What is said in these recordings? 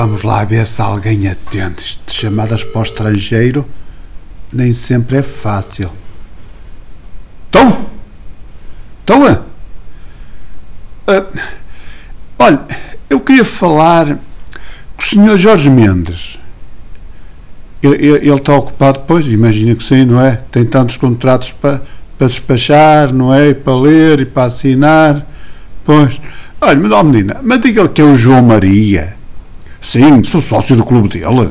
Vamos lá ver se alguém atende. De chamadas para o estrangeiro nem sempre é fácil. Estão? Estão? Uh, olha, eu queria falar com o senhor Jorge Mendes. Ele, ele, ele está ocupado, pois, imagino que sim, não é? Tem tantos contratos para, para despachar, não é? E para ler e para assinar. Pois. Olha, mas, ó menina, mas diga-lhe que é o João Maria. Sim, sou sócio do clube dele.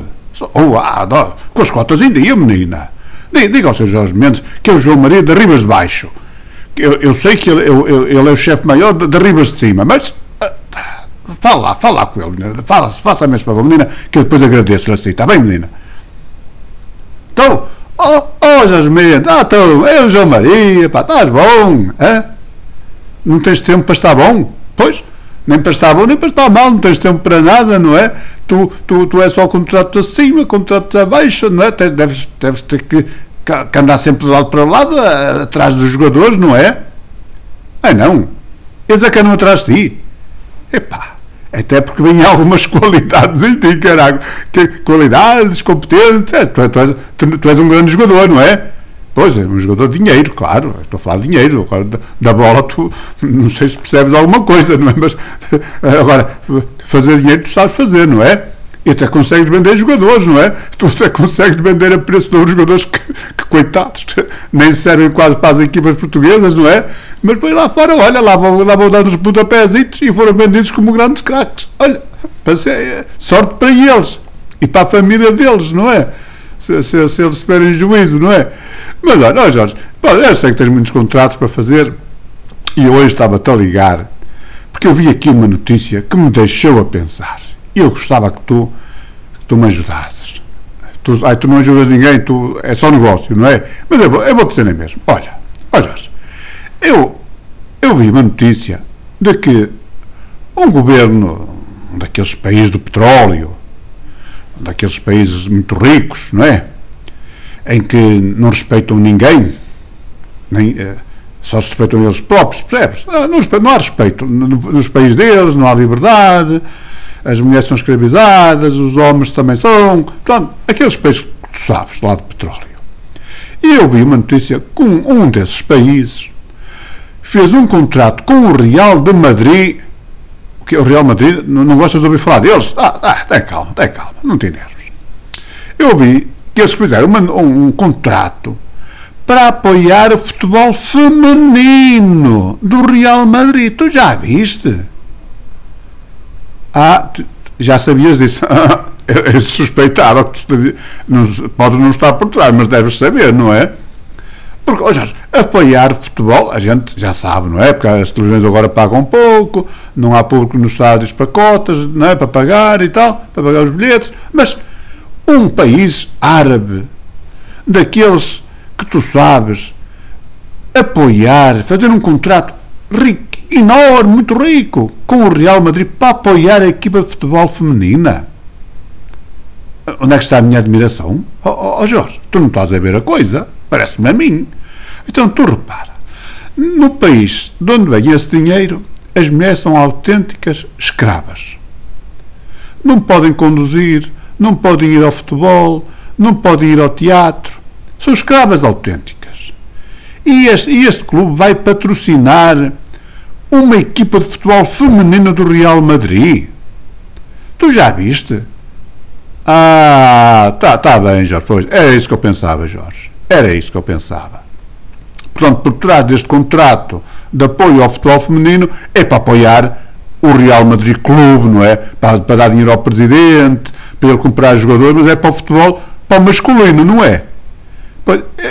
Oh, ah, não, com as cotas em dia, menina. Diga ao Sr. Jorge Mendes que é o João Maria de Ribas de Baixo. Eu, eu sei que ele, eu, ele é o chefe maior de, de, Ribas de Cima, mas. Uh, fala lá, fala com ele, menina. Fala, faça a mesma favor, menina, que eu depois agradeço-lhe assim. Está bem, menina? Então, oh, oh Jorge Mendes, ah, então, é o João Maria, pá, estás bom, é? Não tens tempo para estar bom? Pois, nem para estar bom, nem para estar mal, não tens tempo para nada, não é? Tu, tu, tu és só contratos acima, contratos abaixo, não é? Tens, deves, deves ter que, que andar sempre de lado para lado, atrás dos jogadores, não é? Ah, não. Eles é que andam atrás de ti. Epá, até porque vêm algumas qualidades em ti. Que, qualidades, competências. É, tu, tu, tu, tu és um grande jogador, não é? Pois é, um jogador de dinheiro, claro. Estou a falar de dinheiro. Agora, da, da, bola, tu não sei se percebes alguma coisa, não é? Mas agora, fazer dinheiro tu sabes fazer, não é? E até consegues vender jogadores, não é? Tu até consegues vender a preço de outros jogadores que, que, coitados, nem servem quase para as equipas portuguesas, não é? Mas depois lá fora, olha, lá vão, lá vão dar os pontapézitos e foram vendidos como grandes craques. Olha, passei, sorte para eles e para a família deles, não é? Se, se, se eles juízo, não é? Mas olha, oh Jorge, eu sei que tens muitos contratos para fazer e hoje estava-te a ligar porque eu vi aqui uma notícia que me deixou a pensar. Eu gostava que tu, que tu me ajudasses. Tu, ai, tu não ajudas ninguém, tu, é só negócio, não é? Mas eu, eu vou dizer nem mesmo. Olha, olha Jorge, eu, eu vi uma notícia de que um governo daqueles países do petróleo, daqueles países muito ricos, não é? em que não respeitam ninguém, nem, eh, só se respeitam eles próprios, percebes? Não, não, não há respeito nos países deles, não há liberdade, as mulheres são escravizadas, os homens também são, portanto, aqueles países que tu sabes, lá de petróleo. E eu vi uma notícia um, um desses países fez um contrato com o Real de Madrid, que o Real Madrid, não, não gostas de ouvir falar deles? Ah, ah, tem calma, tem calma, não tem nervos. Eu vi que eles fizeram uma, um, um contrato para apoiar o futebol feminino do Real Madrid. Tu já viste? Ah, tu, já sabias disso? eu, suspeitava que tu não, podes não estar por trás, mas deves saber, não é? Porque, oh Jorge, apoiar futebol, a gente já sabe, não é? Porque as televisões agora pagam pouco, não há público nos estádios para cotas, não é? Para pagar e tal, para pagar os bilhetes, mas um país árabe, daqueles que tu sabes, apoiar, fazer um contrato rico, enorme, muito rico, com o Real Madrid para apoiar a equipa de futebol feminina. Onde é que está a minha admiração? Oh, oh, oh Jorge, tu não estás a ver a coisa? Parece-me a mim. Então tu repara, no país de onde vem esse dinheiro, as mulheres são autênticas escravas. Não podem conduzir, não podem ir ao futebol, não podem ir ao teatro. São escravas autênticas. E este, e este clube vai patrocinar uma equipa de futebol feminino do Real Madrid. Tu já viste? Ah, tá, tá bem, Jorge. Pois, era isso que eu pensava, Jorge. Era isso que eu pensava. Portanto, por trás deste contrato de apoio ao futebol feminino é para apoiar o Real Madrid Clube, não é? Para, para dar dinheiro ao presidente, para ele comprar jogadores, mas é para o futebol, para o masculino, não é?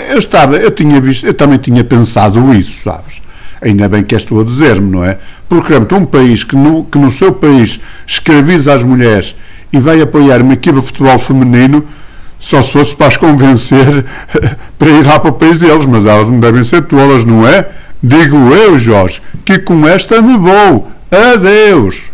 Eu estava, eu tinha visto, eu também tinha pensado isso, sabes? Ainda bem que és tu a dizer-me, não é? Porque realmente um país que no, que no seu país escraviza as mulheres e vai apoiar uma equipa de futebol feminino, só se fosse para as convencer para ir lá para o país deles, mas elas não devem ser tolas, não é? Digo eu, Jorge, que com esta me vou. Adeus!